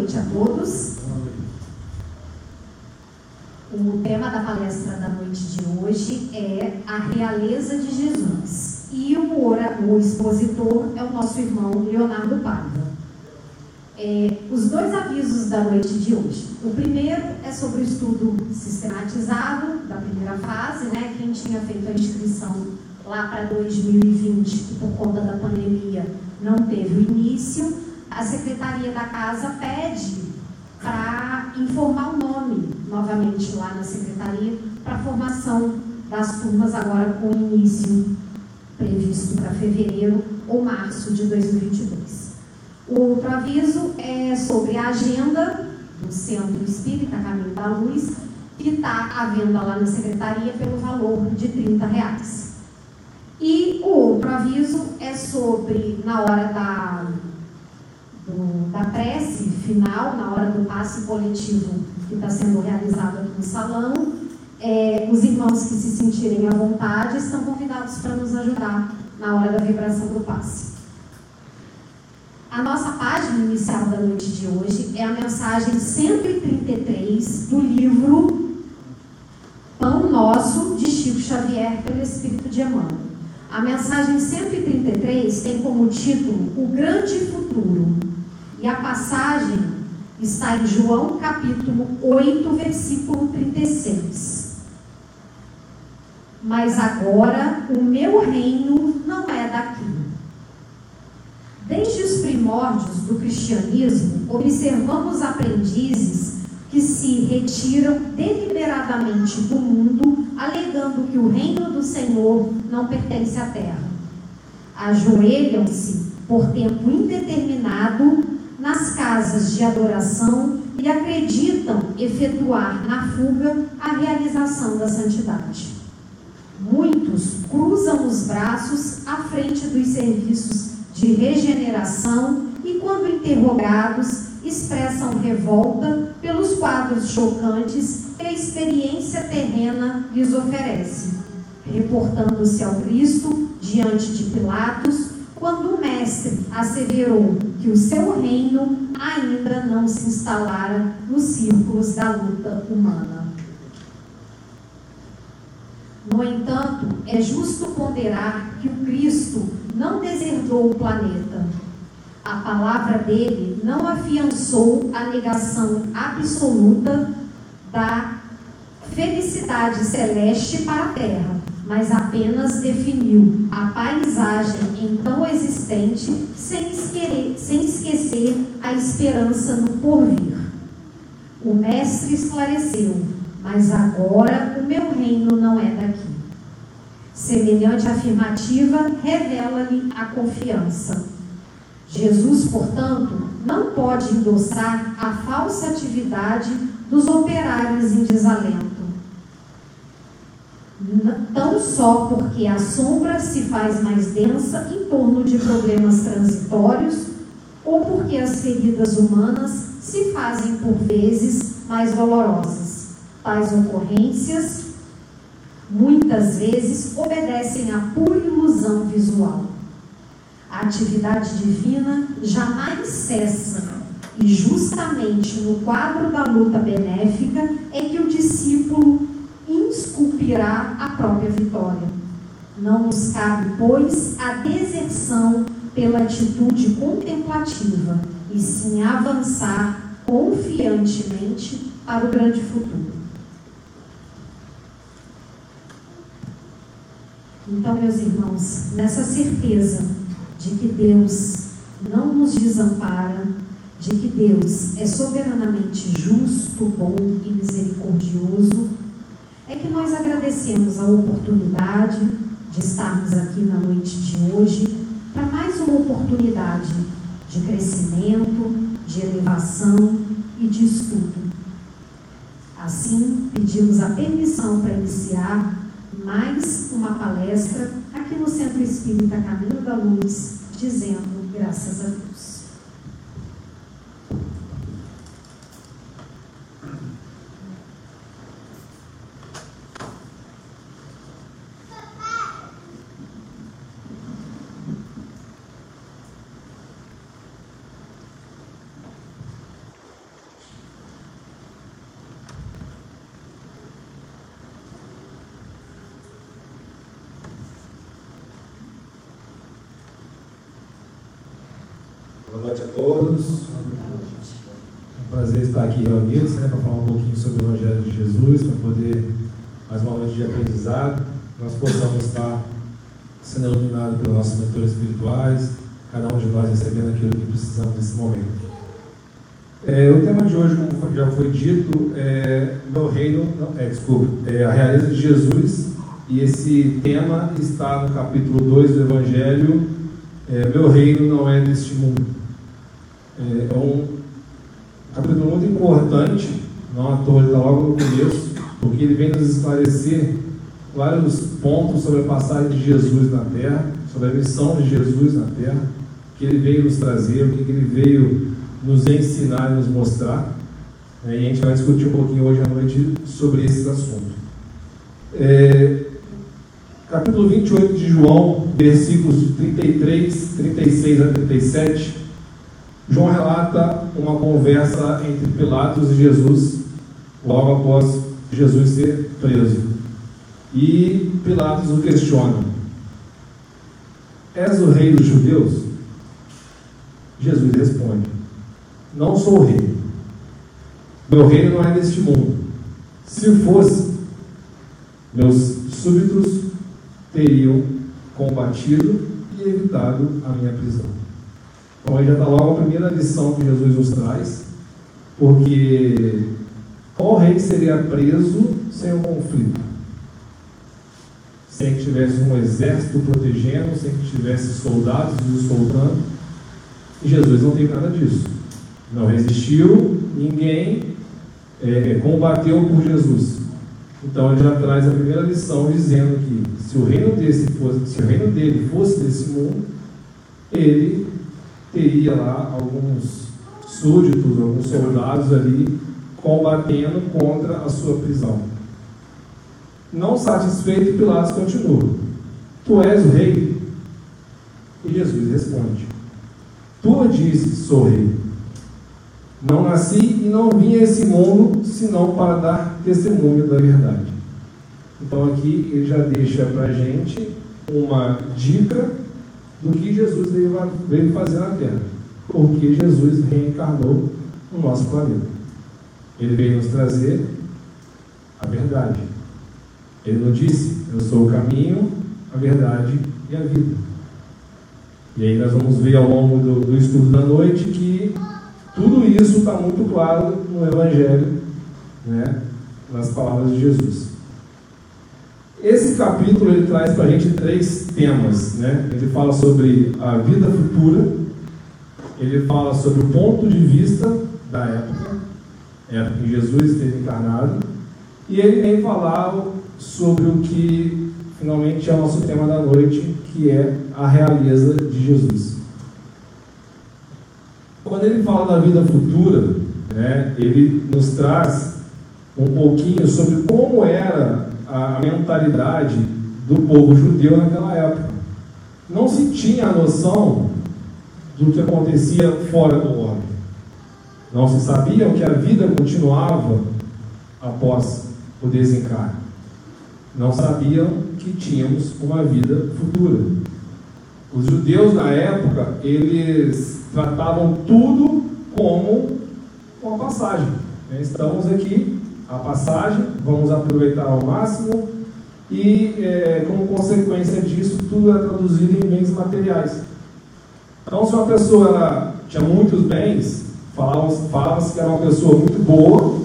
noite a todos. O tema da palestra da noite de hoje é a realeza de Jesus. E o, ora, o expositor é o nosso irmão Leonardo Paiva. É, os dois avisos da noite de hoje. O primeiro é sobre o estudo sistematizado da primeira fase, né? Quem tinha feito a inscrição lá para 2020, que por conta da pandemia não teve o início a Secretaria da Casa pede para informar o nome novamente lá na Secretaria para formação das turmas agora com início previsto para fevereiro ou março de 2022. O outro aviso é sobre a agenda do Centro Espírita Caminho da Luz, que está à venda lá na Secretaria pelo valor de 30 reais. E o outro aviso é sobre, na hora da do, da prece final, na hora do passe coletivo que está sendo realizado aqui no salão. É, os irmãos que se sentirem à vontade estão convidados para nos ajudar na hora da vibração do passe. A nossa página inicial da noite de hoje é a mensagem 133 do livro Pão Nosso, de Chico Xavier, pelo Espírito de Emmanuel. A mensagem 133 tem como título O Grande Futuro. E a passagem está em João capítulo 8, versículo 36. Mas agora o meu reino não é daqui. Desde os primórdios do cristianismo, observamos aprendizes que se retiram deliberadamente do mundo, alegando que o reino do Senhor não pertence à terra. Ajoelham-se por tempo indeterminado nas casas de adoração e acreditam efetuar na fuga a realização da santidade. Muitos cruzam os braços à frente dos serviços de regeneração e, quando interrogados, expressam revolta pelos quadros chocantes que a experiência terrena lhes oferece, reportando-se ao Cristo diante de Pilatos quando o mestre asseverou que o seu reino ainda não se instalara nos círculos da luta humana. No entanto, é justo ponderar que o Cristo não deserdou o planeta. A palavra dele não afiançou a negação absoluta da felicidade celeste para a terra mas apenas definiu a paisagem então existente sem, esquecer, sem esquecer a esperança no porvir. O mestre esclareceu, mas agora o meu reino não é daqui. Semelhante afirmativa revela-lhe a confiança. Jesus, portanto, não pode endossar a falsa atividade dos operários em desalento tão só porque a sombra se faz mais densa em torno de problemas transitórios ou porque as feridas humanas se fazem por vezes mais dolorosas. Tais ocorrências muitas vezes obedecem à pura ilusão visual. A atividade divina jamais cessa e justamente no quadro da luta benéfica é que o discípulo esculpirá a própria vitória. Não nos cabe, pois, a deserção pela atitude contemplativa, e sim avançar confiantemente para o grande futuro. Então, meus irmãos, nessa certeza de que Deus não nos desampara, de que Deus é soberanamente justo, bom e misericordioso, é que nós agradecemos a oportunidade de estarmos aqui na noite de hoje para mais uma oportunidade de crescimento, de elevação e de estudo. Assim, pedimos a permissão para iniciar mais uma palestra aqui no Centro Espírita Caminho da Luz, dizendo graças a Deus. noite a todos. É um prazer estar aqui reunidos né, para falar um pouquinho sobre o Evangelho de Jesus, para poder, mais uma noite de aprendizado, nós possamos estar sendo iluminados pelos nossos mentores espirituais, cada um de nós recebendo aquilo que precisamos nesse momento. É, o tema de hoje, como já foi dito, é meu reino, não, é, desculpe, é a realeza de Jesus, e esse tema está no capítulo 2 do Evangelho, é, meu reino não é deste mundo. É, é um capítulo muito importante, não à toa está logo no começo, porque ele vem nos esclarecer vários pontos sobre a passagem de Jesus na terra, sobre a missão de Jesus na terra, que ele veio nos trazer, o que ele veio nos ensinar e nos mostrar. É, e a gente vai discutir um pouquinho hoje à noite sobre esses assuntos. É, capítulo 28 de João, versículos 33, 36 a 37. João relata uma conversa entre Pilatos e Jesus, logo após Jesus ser preso. E Pilatos o questiona: És o rei dos judeus? Jesus responde: Não sou rei. Meu reino não é deste mundo. Se fosse, meus súbitos teriam combatido e evitado a minha prisão. Então aí já está logo a primeira lição que Jesus nos traz, porque qual rei seria preso sem um conflito? Sem que tivesse um exército protegendo, sem que tivesse soldados os escoltando. E Jesus não tem nada disso. Não resistiu, ninguém é, combateu por Jesus. Então ele já traz a primeira lição dizendo que se o reino desse fosse, se o reino dele fosse desse mundo, ele teria lá alguns súditos, alguns soldados ali combatendo contra a sua prisão. Não satisfeito, Pilatos continua: Tu és o rei? E Jesus responde: Tu disse, sou rei. Não nasci e não vim a esse mundo senão para dar testemunho da verdade. Então aqui ele já deixa para a gente uma dica do que Jesus veio fazer na Terra. Porque Jesus reencarnou no nosso planeta. Ele veio nos trazer a verdade. Ele nos disse: Eu sou o caminho, a verdade e a vida. E aí nós vamos ver ao longo do, do estudo da noite que tudo isso está muito claro no Evangelho, né, nas palavras de Jesus. Esse capítulo ele traz para a gente três temas. Né? Ele fala sobre a vida futura, ele fala sobre o ponto de vista da época, época em que Jesus esteve encarnado, e ele vem falar sobre o que finalmente é o nosso tema da noite, que é a realeza de Jesus. Quando ele fala da vida futura, né, ele nos traz um pouquinho sobre como era a mentalidade do povo judeu naquela época. Não se tinha a noção do que acontecia fora do homem. Não se sabia que a vida continuava após o desencarne. Não sabiam que tínhamos uma vida futura. Os judeus na época, eles tratavam tudo como uma passagem. Estamos aqui a passagem, vamos aproveitar ao máximo e, é, como consequência disso, tudo é traduzido em bens materiais. Então, se uma pessoa tinha muitos bens, falava-se falava que era uma pessoa muito boa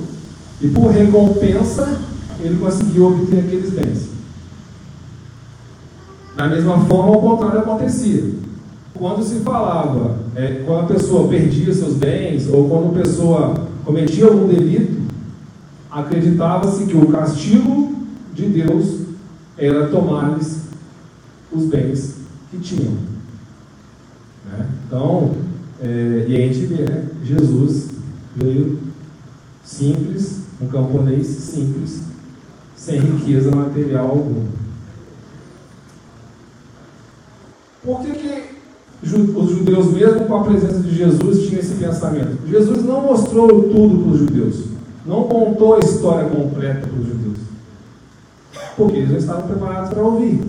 e, por recompensa, ele conseguiu obter aqueles bens. Da mesma forma, o contrário acontecia. Quando se falava, é, quando a pessoa perdia seus bens ou quando a pessoa cometia algum delito, acreditava-se que o castigo de Deus era tomar-lhes os bens que tinham. Né? Então, é, e a gente vê, né? Jesus veio simples, um camponês simples, sem riqueza material alguma. Por que, que os judeus, mesmo com a presença de Jesus, tinham esse pensamento? Jesus não mostrou tudo para os judeus não contou a história completa para os judeus. Porque eles já estavam preparados para ouvir.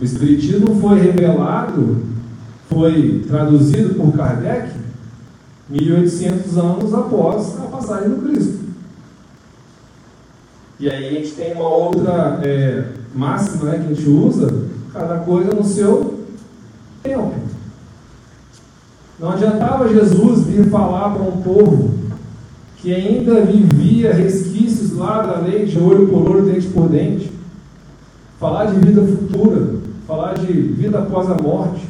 O Espiritismo foi revelado, foi traduzido por Kardec 1800 anos após a passagem do Cristo. E aí a gente tem uma outra é, máxima né, que a gente usa, cada coisa no seu tempo. Não adiantava Jesus vir falar para um povo que ainda vivia resquícios lá da lei de olho por olho, dente por dente, falar de vida futura, falar de vida após a morte.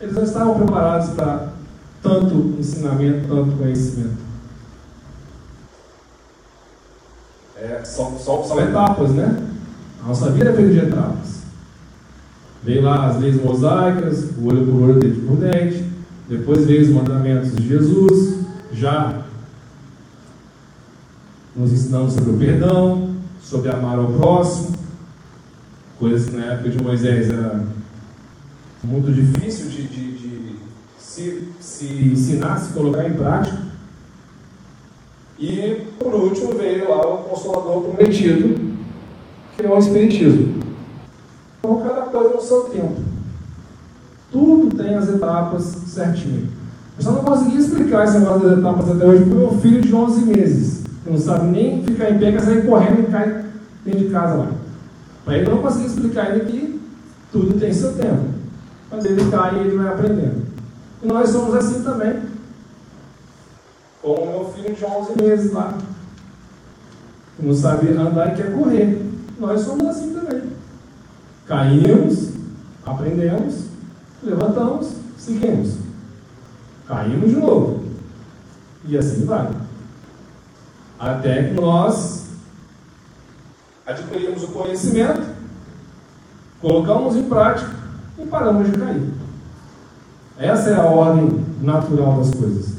Eles não estavam preparados para tanto ensinamento, tanto conhecimento. É, são, são, são etapas, né? A nossa vida é feita de etapas. Veio lá as leis mosaicas, o olho por olho, dente por dente. Depois veio os mandamentos de Jesus, já nos ensinando sobre o perdão, sobre amar ao próximo, coisas que na época de Moisés era muito difícil de, de, de se, se ensinar, se colocar em prática. E por último veio lá o Consolador prometido, que é o Espiritismo. Então cada coisa no seu tempo. Tudo tem as etapas certinho. Eu só não consegui explicar esse negócio das etapas até hoje para o meu filho de 11 meses, que não sabe nem ficar em pé, quer sair correndo e cai dentro de casa lá. Para ele não consegui explicar ainda que tudo tem seu tempo. Mas ele cai e ele vai aprendendo. E nós somos assim também. Como o meu filho de 11 meses lá, que não sabe andar e quer correr. Nós somos assim também. Caímos, aprendemos, levantamos, seguimos. Caímos de novo. E assim vai. Até que nós adquirimos o conhecimento, colocamos em prática e paramos de cair. Essa é a ordem natural das coisas.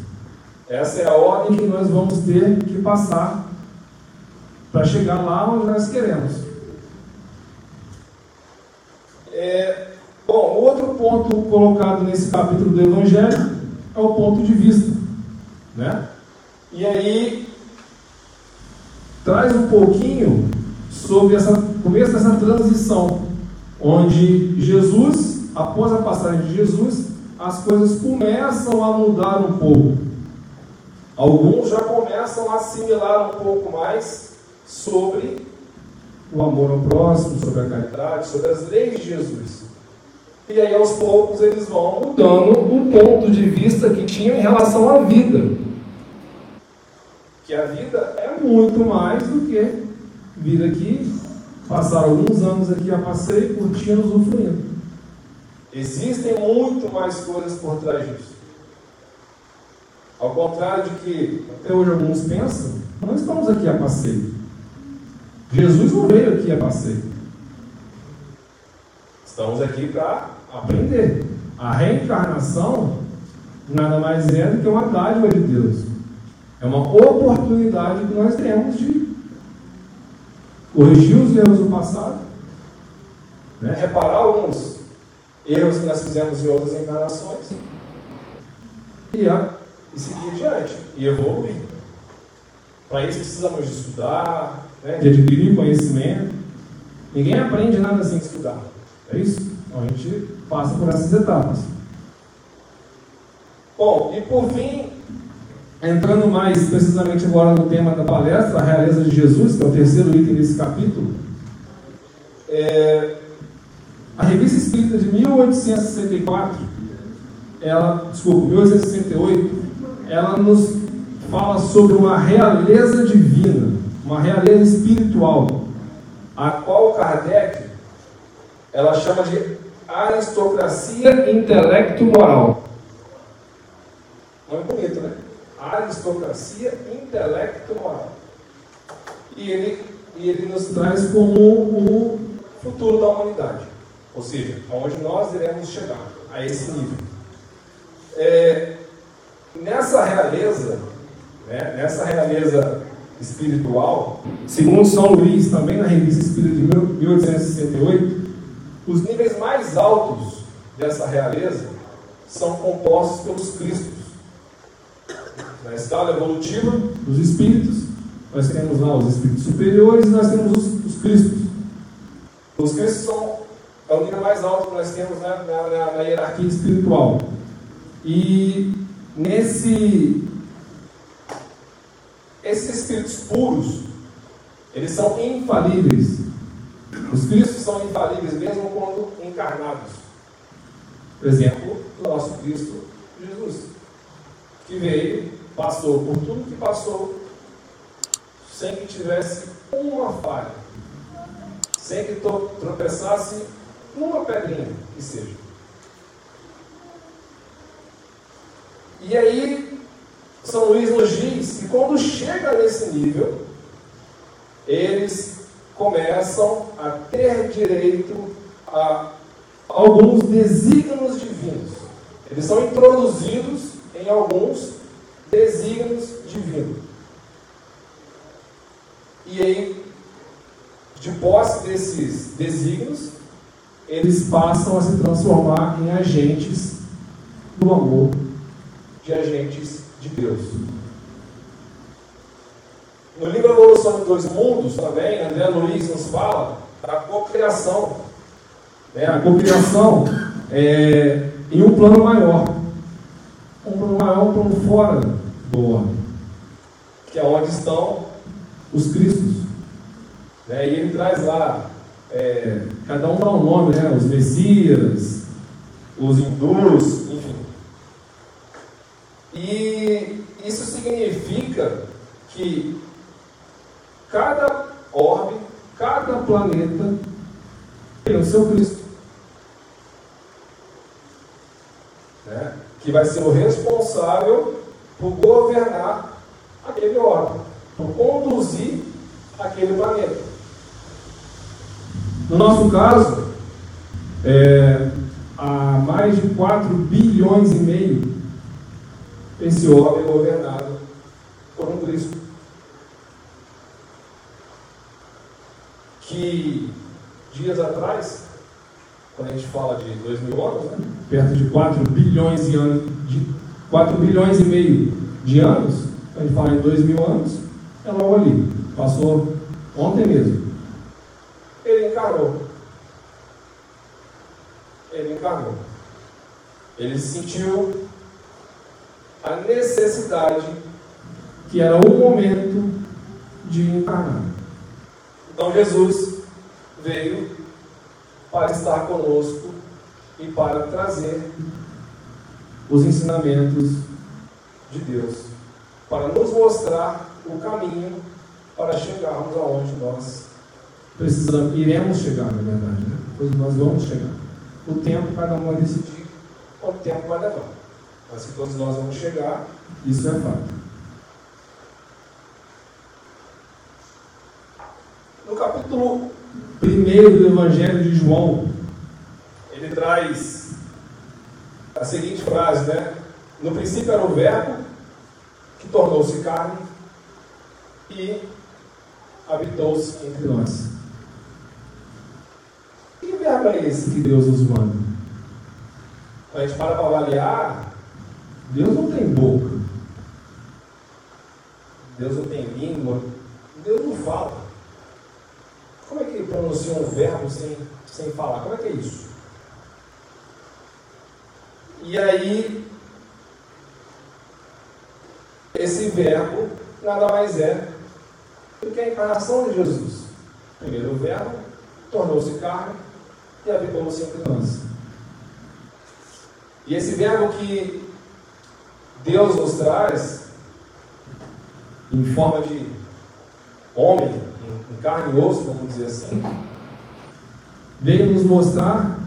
Essa é a ordem que nós vamos ter que passar para chegar lá onde nós queremos. É, bom, outro ponto colocado nesse capítulo do Evangelho é o ponto de vista. Né? E aí traz um pouquinho sobre essa começo dessa transição, onde Jesus, após a passagem de Jesus, as coisas começam a mudar um pouco. Alguns já começam a assimilar um pouco mais sobre o amor ao próximo, sobre a caridade, sobre as leis de Jesus. E aí, aos poucos, eles vão mudando o ponto de vista que tinham em relação à vida. Que a vida é muito mais do que vir aqui, passar alguns anos aqui a passeio, curtindo, usufruindo. Existem muito mais coisas por trás disso. Ao contrário de que até hoje alguns pensam, não estamos aqui a passeio. Jesus não veio aqui a passeio. Estamos aqui para aprender. A reencarnação nada mais é do que uma dádiva de Deus. É uma oportunidade que nós temos de corrigir os erros do passado, né? reparar alguns erros que nós fizemos em outras encarnações e, a, e seguir adiante e evoluir. Para isso precisamos de estudar, né? de adquirir conhecimento. Ninguém aprende nada sem estudar. É isso? Então a gente passa por essas etapas. Bom, e por fim, entrando mais precisamente agora no tema da palestra, a realeza de Jesus, que é o terceiro item desse capítulo, é, a revista espírita de 1864, ela, desculpa, 1868, ela nos fala sobre uma realeza divina, uma realeza espiritual, a qual Kardec ela chama de aristocracia intelecto-moral. Nome bonito, né? Aristocracia intelecto-moral. E ele, e ele nos traz como o futuro da humanidade. Ou seja, aonde nós iremos chegar, a esse nível. É, nessa realeza, né, nessa realeza espiritual, segundo São Luís, também na revista Espírita de 1868, os níveis mais altos dessa realeza são compostos pelos Cristos. Na escala evolutiva dos espíritos, nós temos lá os espíritos superiores e nós temos os, os Cristos. Os Cristos são É o nível mais alto que nós temos na, na, na hierarquia espiritual. E nesse. Esses espíritos puros, eles são infalíveis. Os Cristos são infalíveis mesmo quando encarnados. Por exemplo, o nosso Cristo Jesus, que veio, passou por tudo que passou, sem que tivesse uma falha, sem que tropeçasse uma pedrinha que seja. E aí, São Luís nos diz que quando chega nesse nível, eles começam a ter direito a alguns desígnios divinos. Eles são introduzidos em alguns desígnios divinos. E aí, de posse desses desígnios, eles passam a se transformar em agentes do amor, de agentes de Deus. No livro Evolução dos Dois Mundos, também, André Luiz nos fala da cocriação. Né? A cocriação é em um plano maior. Um plano maior, um plano fora do homem. Que é onde estão os Cristos. Né? E ele traz lá é, cada um dá um nome, né? Os Messias, os hindus, enfim. E isso significa que cada orbe, cada planeta tem o seu Cristo. Né? Que vai ser o responsável por governar aquele orbe, por conduzir aquele planeta. No nosso caso, é, há mais de 4 bilhões e meio, esse homem é governado por um Cristo. Que dias atrás, quando a gente fala de 2 mil anos, né, perto de 4 bilhões de anos, de 4 bilhões e meio de anos, a gente fala em 2 mil anos, é logo ali. Passou ontem mesmo ele encarnou. Ele encarnou. Ele sentiu a necessidade que era o momento de encarnar. Então Jesus veio para estar conosco e para trazer os ensinamentos de Deus, para nos mostrar o caminho para chegarmos aonde nós precisamos, iremos chegar, na verdade, né? Pois nós vamos chegar. O tempo cada um vai decidir quanto tempo vai levar. Mas que todos nós vamos chegar, isso é fato. No capítulo 1 do Evangelho de João, ele traz a seguinte frase, né? No princípio era o verbo que tornou-se carne e habitou-se entre nós. Que verbo é esse que Deus nos manda? A gente para para avaliar, Deus não tem boca. Deus não tem língua. Deus não fala. Pronuncia um verbo sem, sem falar? Como é que é isso? E aí, esse verbo nada mais é do que a encarnação de Jesus. Primeiro o verbo tornou-se carne e habitou-se entre nós. E esse verbo que Deus nos traz, em forma de homem, em carne e osso, vamos dizer assim, veio nos mostrar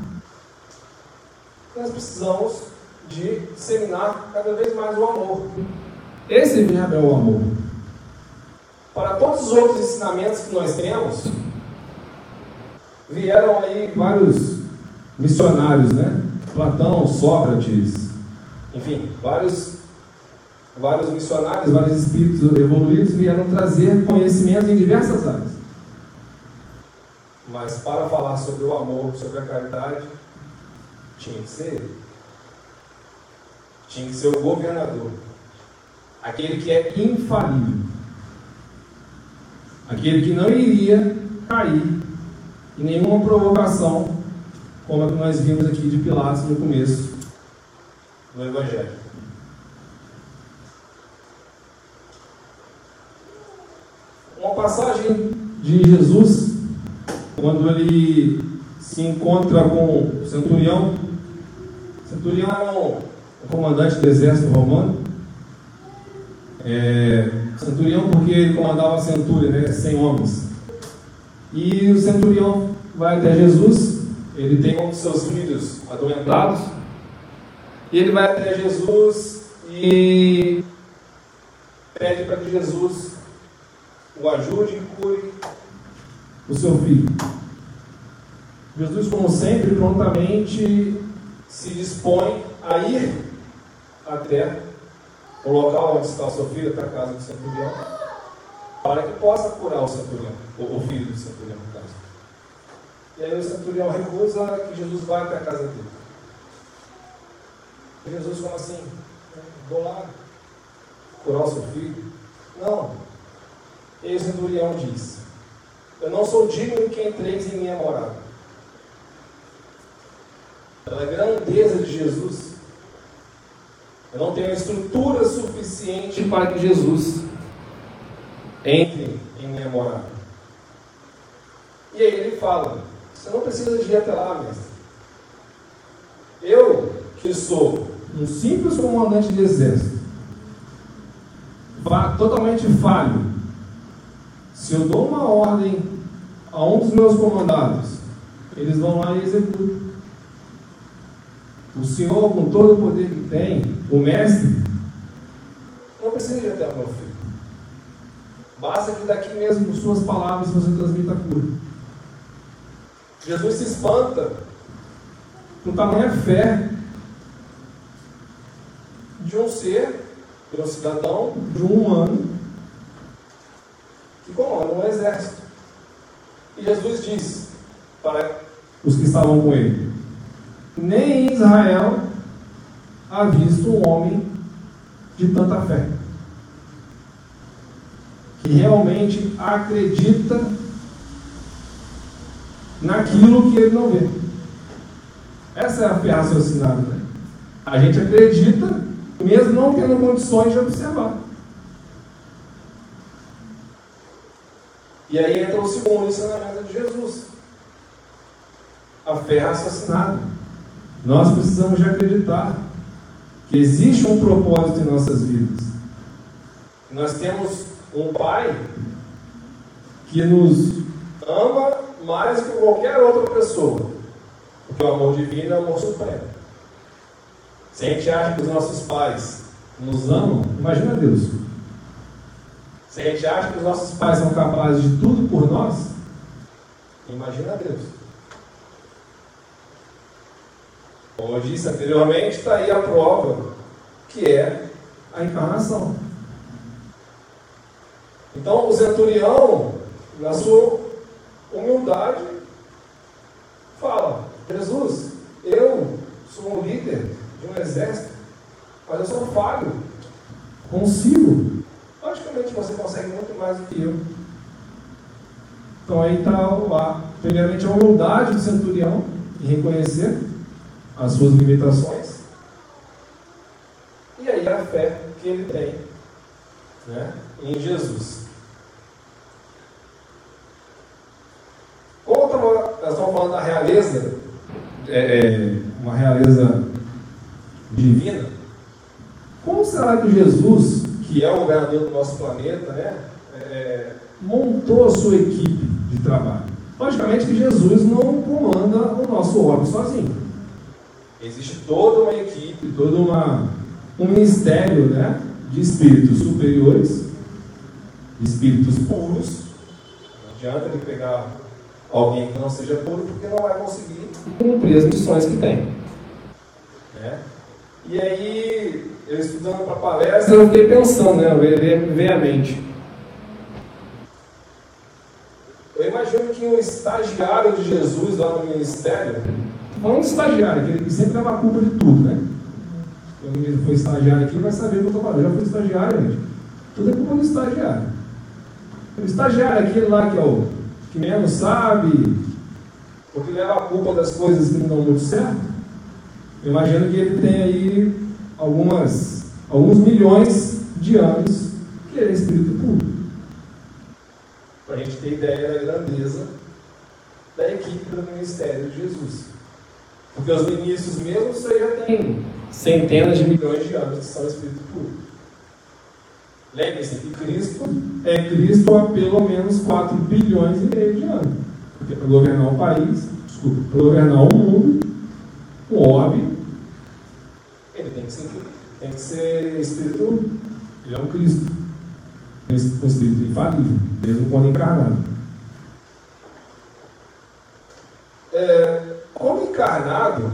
que nós precisamos de disseminar cada vez mais o amor. Esse verbo é o amor. Para todos os outros ensinamentos que nós temos, vieram aí vários missionários, né? Platão, Sócrates, enfim, vários, vários missionários, vários espíritos evoluídos vieram trazer conhecimento em diversas áreas. Mas para falar sobre o amor, sobre a caridade, tinha que ser ele. Tinha que ser o governador. Aquele que é infalível. Aquele que não iria cair e nenhuma provocação como a que nós vimos aqui de Pilatos no começo do Evangelho. Uma passagem de Jesus, quando ele se encontra com o centurião. O centurião era um comandante do exército romano. É, centurião porque ele comandava a centúria, né, 100 homens. E o centurião vai até Jesus, ele tem um dos seus filhos adoentados, e ele vai até Jesus e pede para que Jesus o ajude e cure o seu filho. Jesus, como sempre, prontamente se dispõe a ir até o local onde está o seu filho, até a casa do centurião, para que possa curar o centurião, o filho do centurião, no caso. E aí o centurião recusa que Jesus vá até a casa dele. E Jesus fala assim, vou lá curar o seu filho. Não. E o centurião diz, eu não sou digno que entreis em minha morada. Pela grandeza de Jesus, eu não tenho estrutura suficiente para que Jesus entre em minha morada. E aí ele fala: Você não precisa de ir até lá, mestre. Eu, que sou um simples comandante de exército, totalmente falho, se eu dou uma ordem a um dos meus comandados, eles vão lá e executam. O Senhor, com todo o poder que tem, o Mestre, não precisa ir até o meu filho. Basta que daqui mesmo, com suas palavras, você transmita a cura. Jesus se espanta com tamanha fé de um ser, de um cidadão, de um humano, que comanda um exército. E Jesus diz para os que estavam com ele: Nem em Israel há visto um homem de tanta fé, que realmente acredita naquilo que ele não vê. Essa é a fé raciocinada. Né? A gente acredita, mesmo não tendo condições de observar. E aí entra o segundo ensinamento de Jesus. A fé raciocinada. Nós precisamos de acreditar que existe um propósito em nossas vidas. Nós temos um Pai que nos ama mais que qualquer outra pessoa. Porque o amor divino é o amor supremo. Se a gente acha que os nossos pais nos amam, imagina Deus. Se a gente acha que os nossos pais são capazes de tudo por nós, imagina Deus. Como eu disse anteriormente, está aí a prova, que é a encarnação. Então, o centurião, na sua humildade, fala: Jesus, eu sou um líder de um exército, mas eu sou falho. Consigo. Você consegue muito mais do que eu. Então, aí está lá. Primeiramente, a humildade do centurião em reconhecer as suas limitações. E aí a fé que ele tem né, em Jesus. Como nós estamos falando da realeza, é, é, uma realeza divina, como será que Jesus, que é o governador do nosso planeta, né, é, montou a sua equipe de trabalho? Logicamente que Jesus não comanda o nosso órgão sozinho. Existe toda uma equipe, todo uma, um ministério né, de espíritos superiores, espíritos puros. Não adianta ele pegar alguém que não seja puro, porque não vai conseguir cumprir as missões que tem. Né? E aí, eu estudando para palestra, eu fiquei pensando, né, veio a mente. Eu imagino que o estagiário de Jesus lá no ministério, falando de estagiário, que ele sempre leva a culpa de tudo, né? Quando ele foi estagiário aqui, vai saber o que eu estou. Eu já fui estagiário, gente. Tudo é culpa do estagiário. O estagiário, aquele lá que é o que menos sabe, porque leva a culpa das coisas que não dão muito certo. Eu imagino que ele tem aí algumas, alguns milhões de anos que ele é espírito puro. Para a gente ter ideia da grandeza da equipe do ministério de Jesus. Porque os ministros mesmo você já tem centenas de milhões de anos que são espírito puro. Lembre-se que Cristo é Cristo há pelo menos 4 bilhões e meio de anos. Porque para governar o país, desculpa, para governar o mundo, o orbe, ele tem que ser, tem que ser espírito, ele é um Cristo. Um espírito infalível, mesmo quando encarnado. É, como encarnado,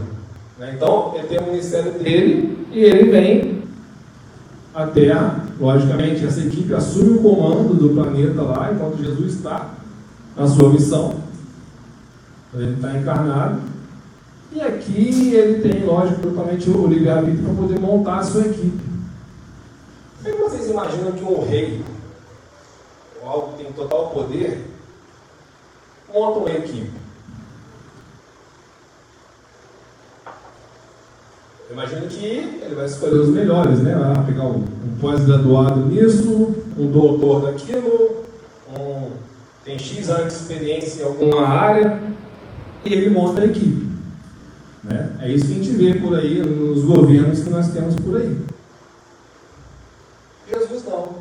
né, então ele tem o ministério dele e ele vem à Terra. Logicamente, essa equipe assume o comando do planeta lá, enquanto Jesus está na sua missão. Ele está encarnado. E aqui ele tem, lógico, totalmente o livre-arbítrio para poder montar a sua equipe. Como é que vocês imaginam que um rei, ou algo que tem total poder, monta uma equipe? Eu imagino que ele vai escolher os melhores, né? Vai pegar um, um pós-graduado nisso, um doutor daquilo, um, tem X anos de experiência em alguma área, e ele monta a equipe. Né? É isso que a gente vê por aí, nos governos que nós temos por aí. Jesus não.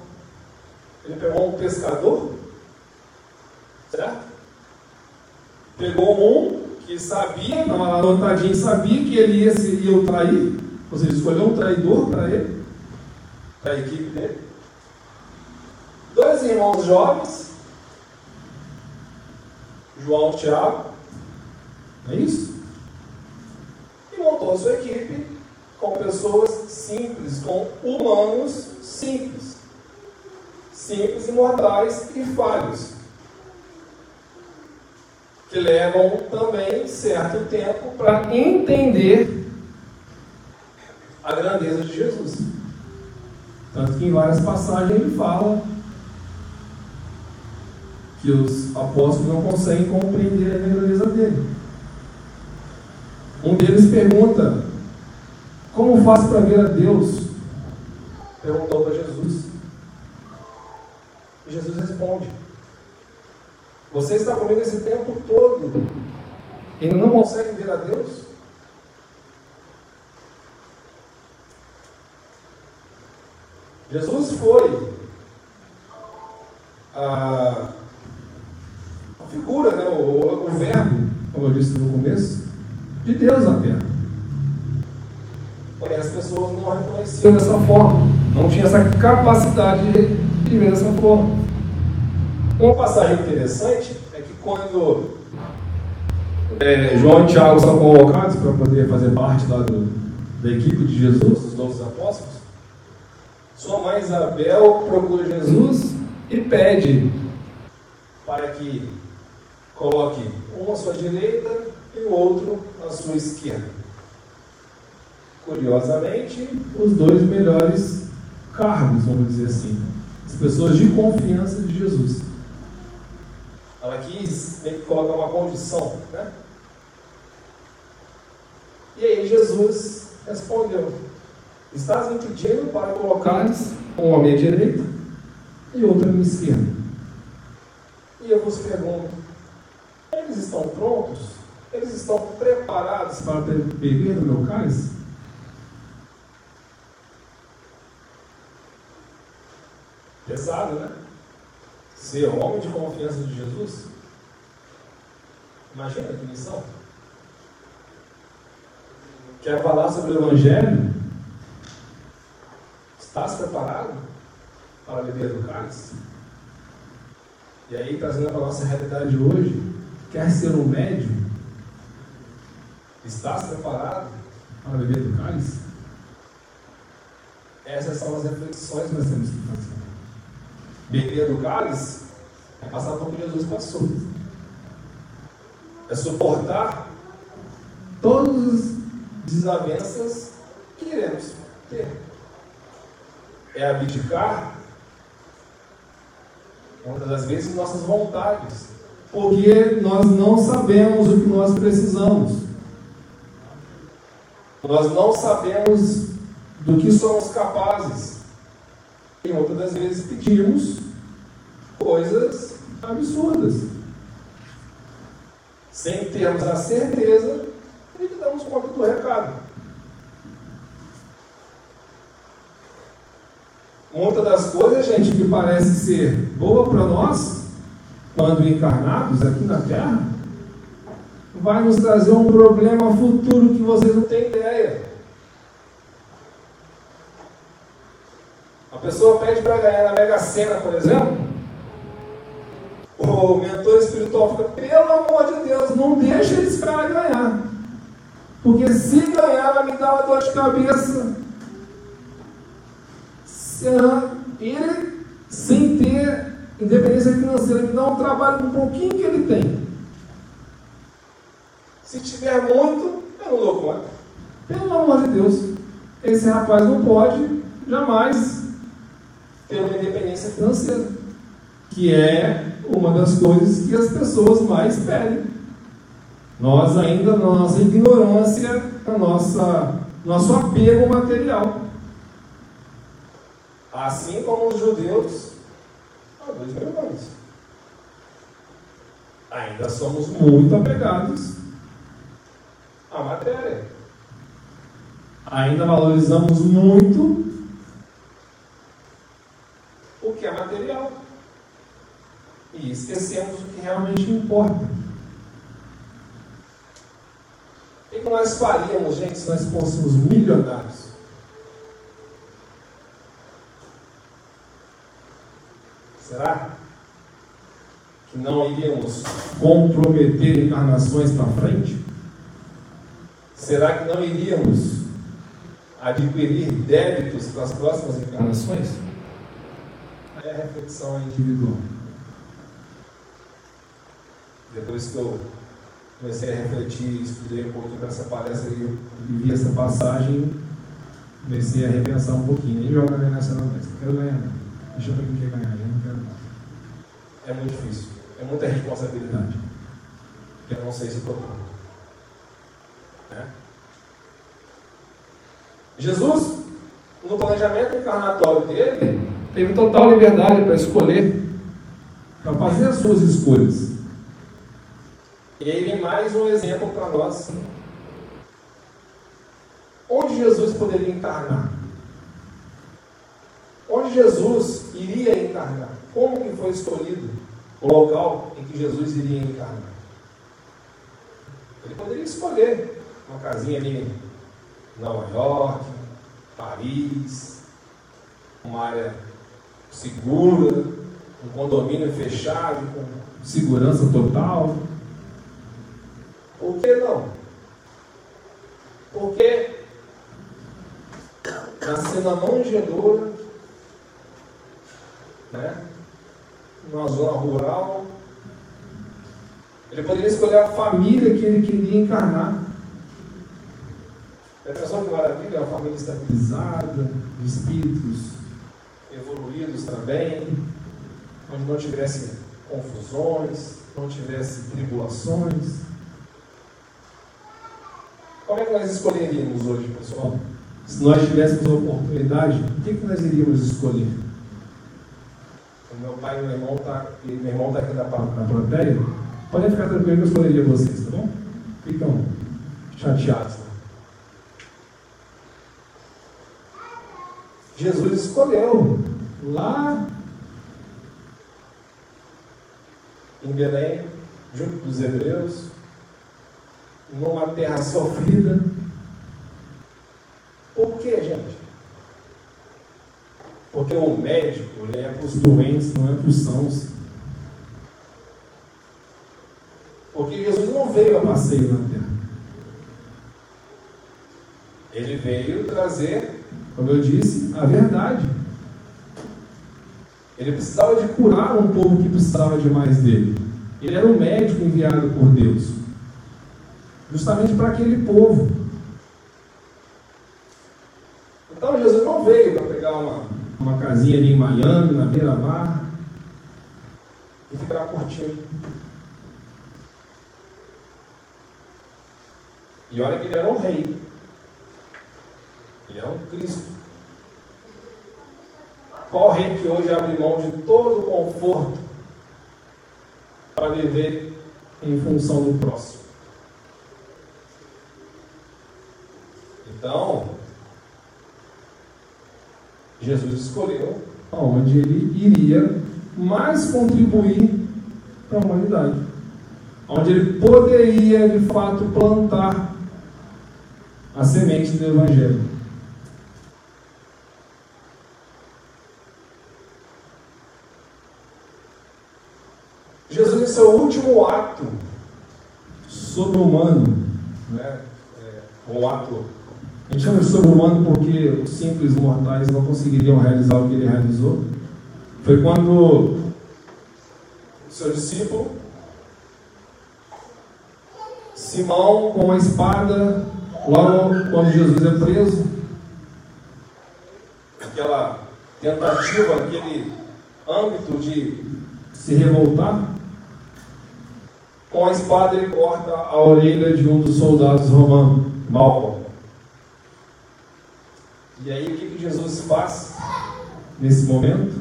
Ele pegou um pescador, certo? Pegou um que sabia, estava lá anotadinho, sabia que ele ia, se, ia o trair, ou seja, escolheu um traidor para ele, para a equipe dele. Dois irmãos jovens, João e Tiago, não é isso? E montou a sua equipe com pessoas simples, com humanos simples. Simples, imortais e falhos. Que levam também certo tempo para entender a grandeza de Jesus. Tanto que em várias passagens ele fala que os apóstolos não conseguem compreender a grandeza dele. Um deles pergunta: Como faço para ver a Deus? Perguntou para Jesus. E Jesus responde: Você está comigo esse tempo todo e não consegue ver a Deus? Jesus foi a, figura, né, o, o verbo, como eu disse no de Deus na terra. Porém, as pessoas não reconheciam dessa forma, não tinham essa capacidade de, ver dessa forma. Uma passagem interessante é que quando é, João e Tiago são convocados para poder fazer parte lá do, da equipe de Jesus, dos novos apóstolos, sua mãe Isabel procura Jesus e pede para que coloque um à sua direita e o outro à sua esquerda. Curiosamente, os dois melhores cargos, vamos dizer assim, as pessoas de confiança de Jesus. Ela quis meio colocar uma condição, né? E aí Jesus respondeu: Estás me pedindo para colocares um à minha direita e outro à minha esquerda. E eu vos pergunto: eles estão prontos? Eles estão preparados para beber do meu cálice? Pesado, né? Ser homem de confiança de Jesus. Imagina que missão. Quer falar sobre o Evangelho? Estás preparado para beber do cálice? E aí, trazendo para a nossa realidade hoje, quer ser um médium? Estás preparado para beber do cálice? Essas são as reflexões que nós temos que fazer. Beber do cálice é passar por que Jesus passou. É suportar todas as desavenças que iremos ter. É abdicar, muitas das vezes, nossas vontades, porque nós não sabemos o que nós precisamos. Nós não sabemos do que somos capazes. E muitas das vezes pedimos coisas absurdas. Sem termos a certeza de que damos conta do recado. Muitas das coisas, gente, que parece ser boa para nós, quando encarnados aqui na Terra, vai nos trazer um problema futuro que vocês não têm ideia. A pessoa pede para ganhar na Mega Sena, por exemplo. O mentor espiritual fica, pelo amor de Deus, não deixa esse cara ganhar. Porque se ganhar, vai me dar uma dor de cabeça. Ele, sem ter independência financeira, me dá um trabalho um pouquinho que ele tem. Se tiver muito, eu não dou conta. Pelo amor de Deus, esse rapaz não pode jamais ter uma independência financeira, que é uma das coisas que as pessoas mais pedem. Nós ainda, na nossa ignorância, na nossa nosso apego material. Assim como os judeus há dois mil anos. Ainda somos muito apegados à matéria. Ainda valorizamos muito o que é material. E esquecemos o que realmente importa. O que nós faríamos, gente, se nós fôssemos milionários? Será que não iríamos comprometer encarnações para frente? Será que não iríamos adquirir débitos para as próximas encarnações? É a reflexão individual. Depois que eu comecei a refletir, estudei um pouquinho para essa palestra e vi essa passagem, comecei a repensar um pouquinho. Nem joga nessa não, mas quero ganhar não. Deixa para quem quer ganhar, eu não quero não. É muito difícil, é muita responsabilidade. Eu não sei se estou pronto. É? Jesus, no planejamento encarnatório dele, teve total liberdade para escolher, para fazer as suas escolhas. E aí vem mais um exemplo para nós. Onde Jesus poderia encarnar? Onde Jesus iria encarnar? Como que foi escolhido o local em que Jesus iria encarnar? Ele poderia escolher uma casinha ali em Nova York, Paris, uma área segura, um condomínio fechado, com segurança total. Por que não? Porque nascer na manjedoura, né? numa zona rural, ele poderia escolher a família que ele queria encarnar. A pessoa que maravilha, uma família estabilizada, de espíritos evoluídos também, onde não tivesse confusões, não tivesse tribulações. Como é que nós escolheríamos hoje, pessoal? Se nós tivéssemos a oportunidade, o que, que nós iríamos escolher? O meu pai e meu irmão tá, meu irmão está aqui na, na plateia. Podem ficar tranquilos que eu escolheria vocês, tá bom? Ficam chateados. Né? Jesus escolheu lá em Belém, junto dos hebreus, numa terra sofrida. Por que, gente? Porque o médico ele é para os doentes, não é para os sãos. Porque Jesus não veio a passeio na terra. Ele veio trazer, como eu disse, a verdade. Ele precisava de curar um povo que precisava demais dele. Ele era um médico enviado por Deus, justamente para aquele povo. Então Jesus não veio para pegar uma, uma casinha ali em Miami, na beira-mar, e ficar curtindo. E olha que ele era um rei. Ele é um Cristo. Qual que hoje abre mão de todo o conforto para viver em função do próximo? Então, Jesus escolheu aonde ele iria mais contribuir para a humanidade. Onde ele poderia de fato plantar a semente do Evangelho. Seu último ato sobre-humano, né, é, um ato a gente chama de sobre-humano porque os simples mortais não conseguiriam realizar o que ele realizou. Foi quando o seu discípulo, Simão, com a espada, logo quando Jesus é preso, aquela tentativa, aquele âmbito de se revoltar, com a espada ele corta a orelha de um dos soldados romanos, Malcolm. E aí o que, que Jesus faz nesse momento?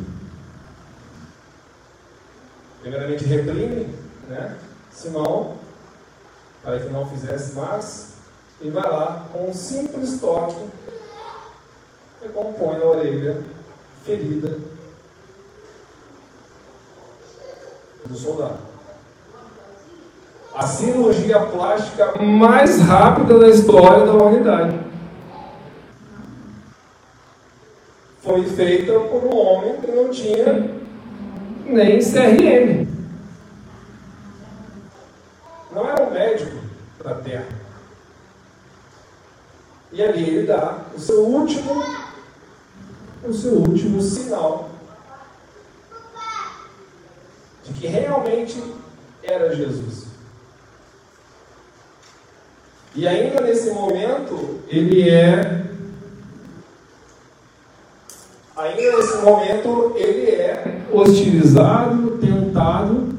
Primeiramente reprime né, Simão para que não fizesse mais, e vai lá com um simples toque e compõe a orelha ferida do soldado. A cirurgia plástica mais rápida da história da humanidade. foi feita por um homem que não tinha nem CRM. Não era um médico da terra. E ali ele dá o seu último, o seu último sinal de que realmente era Jesus. E ainda nesse momento, ele é ainda nesse momento ele é hostilizado, tentado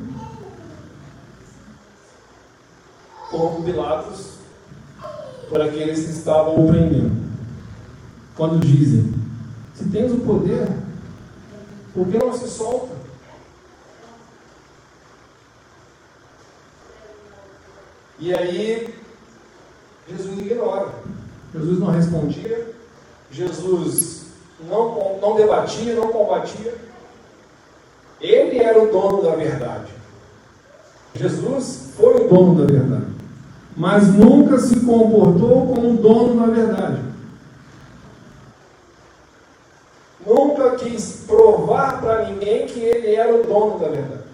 por Pilatos, por aqueles que estavam o prendendo. Quando dizem, se tens o poder, por que não se solta? E aí, Jesus ignora. Jesus não respondia. Jesus não, não debatia, não combatia. Ele era o dono da verdade. Jesus foi o dono da verdade, mas nunca se comportou como o dono da verdade. Nunca quis provar para ninguém que ele era o dono da verdade.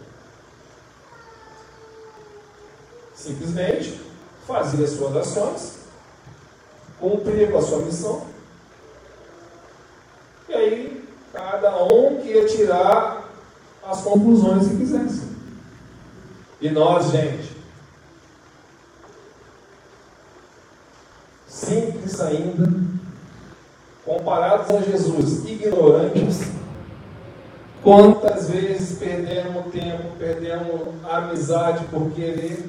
Simplesmente fazia suas ações, cumpria com a sua missão e aí, cada um que ia tirar as conclusões que quisesse. E nós, gente, simples ainda, comparados a Jesus, ignorantes, quantas vezes perdemos tempo, perdemos a amizade por querer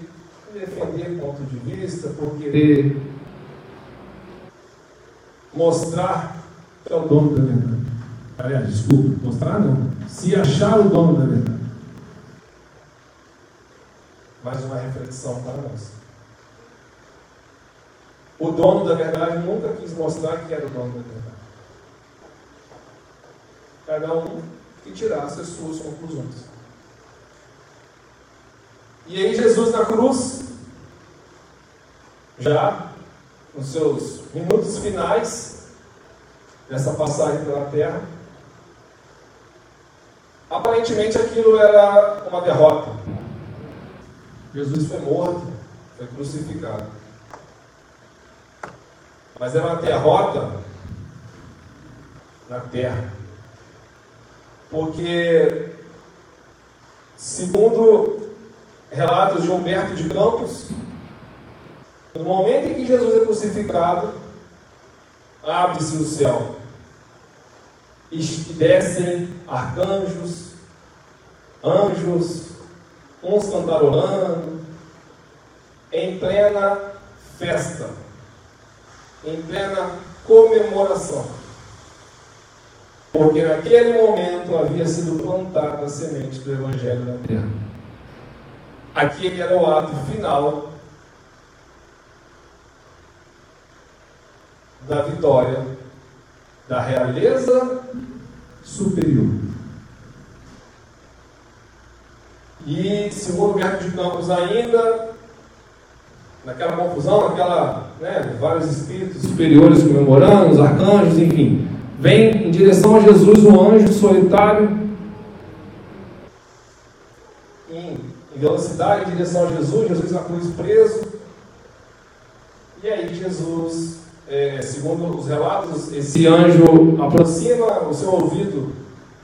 defender ponto de vista, por querer mostrar que é o dono da verdade. Aliás, desculpa, mostrar não. Se achar o dono da verdade. Mais uma reflexão para nós. O dono da verdade nunca quis mostrar que era o dono da verdade. Cada um que tirasse as suas conclusões. E aí Jesus na cruz, já nos seus minutos finais, nessa passagem pela terra. Aparentemente aquilo era uma derrota. Jesus foi morto, foi crucificado. Mas era uma derrota na terra. Porque, segundo relatos de Humberto de Campos, no momento em que Jesus é crucificado, abre-se o céu e descem arcanjos, anjos, uns cantarolando, em plena festa, em plena comemoração. Porque naquele momento havia sido plantada a semente do Evangelho na terra. Aquele era o ato final da vitória da realeza superior. E, segundo o Guerra de Campos, ainda, naquela confusão, naquela, né, vários espíritos superiores comemorando, os arcanjos, enfim, vem em direção a Jesus um anjo solitário, em, em velocidade em direção a Jesus, Jesus na cruz preso. E aí Jesus é, segundo os relatos, esse anjo aproxima o seu ouvido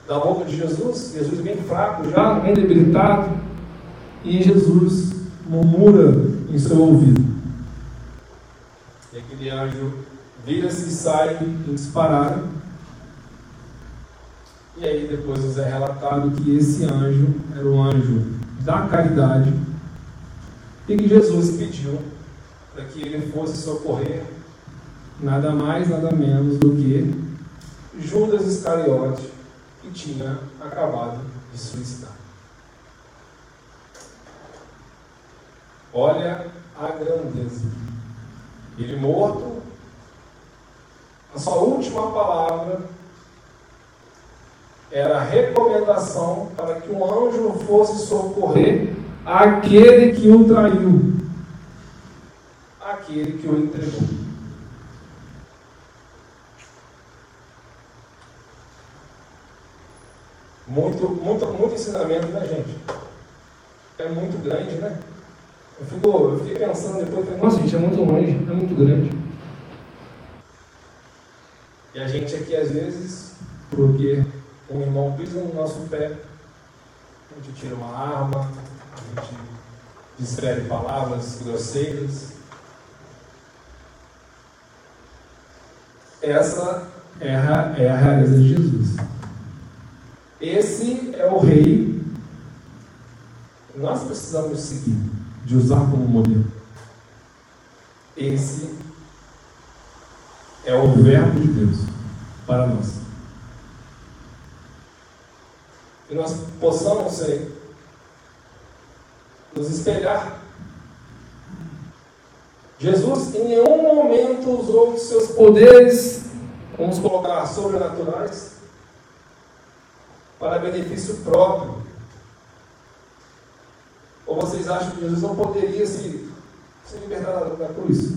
da boca de Jesus, Jesus bem fraco, já bem debilitado, e Jesus murmura em seu ouvido. E aquele anjo vira-se e sai em disparada. E aí depois nos é relatado que esse anjo era o anjo da caridade e que Jesus pediu para que ele fosse socorrer nada mais, nada menos do que Judas Iscariote, que tinha acabado de suicidar. Olha a grandeza. Ele morto, a sua última palavra era a recomendação para que um anjo fosse socorrer aquele que o traiu, aquele que o entregou. Muito, muito, muito ensinamento, né, gente? É muito grande, né? Eu, fico, eu fiquei pensando depois, falei, nossa, gente, é muito longe, é muito grande. E a gente aqui, às vezes, porque um irmão pisa no nosso pé, a gente tira uma arma, a gente desfere palavras grosseiras. Essa é a, é a realeza de Jesus. Esse é o rei que nós precisamos seguir, de usar como modelo. Esse é o verbo de Deus para nós. E nós possamos nos espelhar. Jesus em nenhum momento usou os seus poderes, vamos colocar sobrenaturais, para benefício próprio? Ou vocês acham que Jesus não poderia se, se libertar da, da cruz?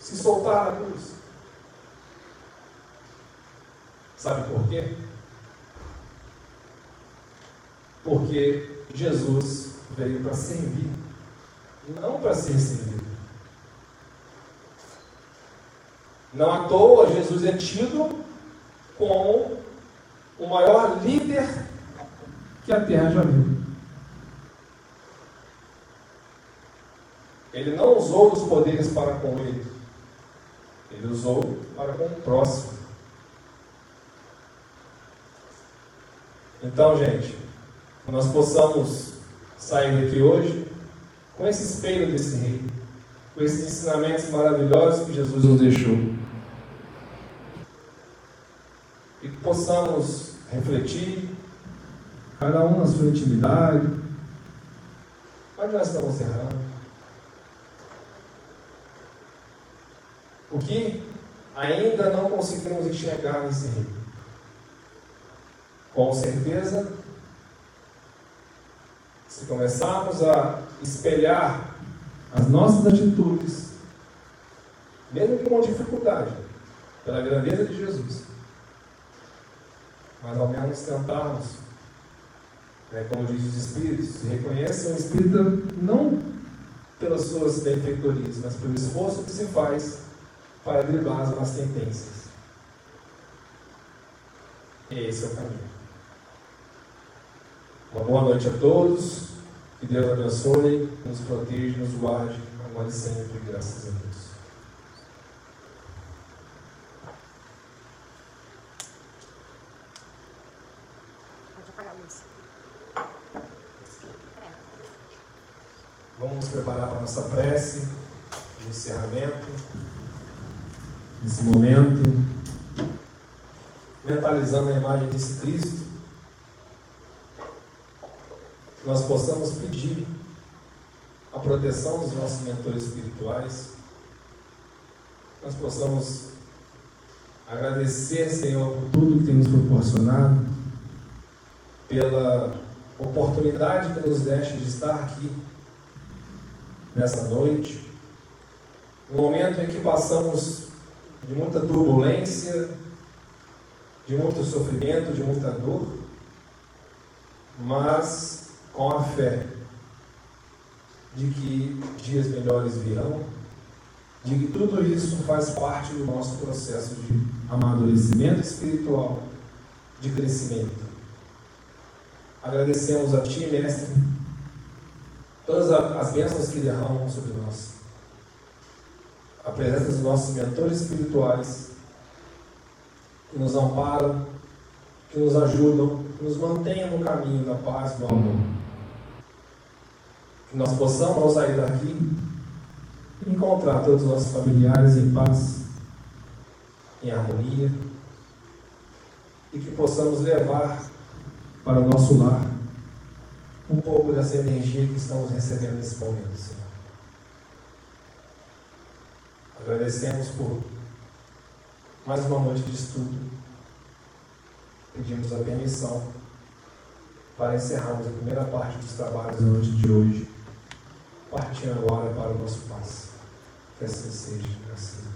Se soltar da cruz? Sabe por quê? Porque Jesus veio para servir, não para ser servido. Não à toa Jesus é tido como o maior líder que a terra já viu. Ele não usou os poderes para com ele, ele usou para com o próximo. Então, gente, nós possamos sair daqui hoje com esse espelho desse rei, com esses ensinamentos maravilhosos que Jesus nos deixou. e que possamos refletir, cada um na sua intimidade, onde nós estamos errando. O que ainda não conseguimos enxergar nesse reino. Com certeza, se começarmos a espelhar as nossas atitudes, mesmo com dificuldade, pela grandeza de Jesus, mas ao menos tentarmos, né, como diz os Espíritos, reconhecem o Espírita não pelas suas benfeitorias, mas pelo esforço que se faz para driblar as más tendências. Esse é o caminho. Uma boa noite a todos. Que Deus abençoe, nos proteja, nos guarde, agora e sempre, graças a Deus. Vamos nos preparar para a nossa prece. de encerramento, nesse momento, mentalizando a imagem desse Cristo, que nós possamos pedir a proteção dos nossos mentores espirituais, nós possamos agradecer, Senhor, por tudo que tem nos proporcionado, pela oportunidade que nos deste de estar aqui nessa noite, no momento em que passamos de muita turbulência, de muito sofrimento, de muita dor, mas com a fé de que dias melhores virão, de que tudo isso faz parte do nosso processo de amadurecimento espiritual, de crescimento. Agradecemos a Ti, Mestre, todas as bênçãos que derramam sobre nós. A presença dos nossos mentores espirituais, que nos amparam, que nos ajudam, que nos mantenham no caminho da paz, do amor. Que nós possamos, ao sair daqui, encontrar todos os nossos familiares em paz, em harmonia, e que possamos levar para o nosso lar um pouco dessa energia que estamos recebendo nesse momento, Senhor. Agradecemos por mais uma noite de estudo. Pedimos a permissão para encerrarmos a primeira parte dos trabalhos da noite de hoje, partindo agora para o nosso passo. Que assim seja, graças a Deus.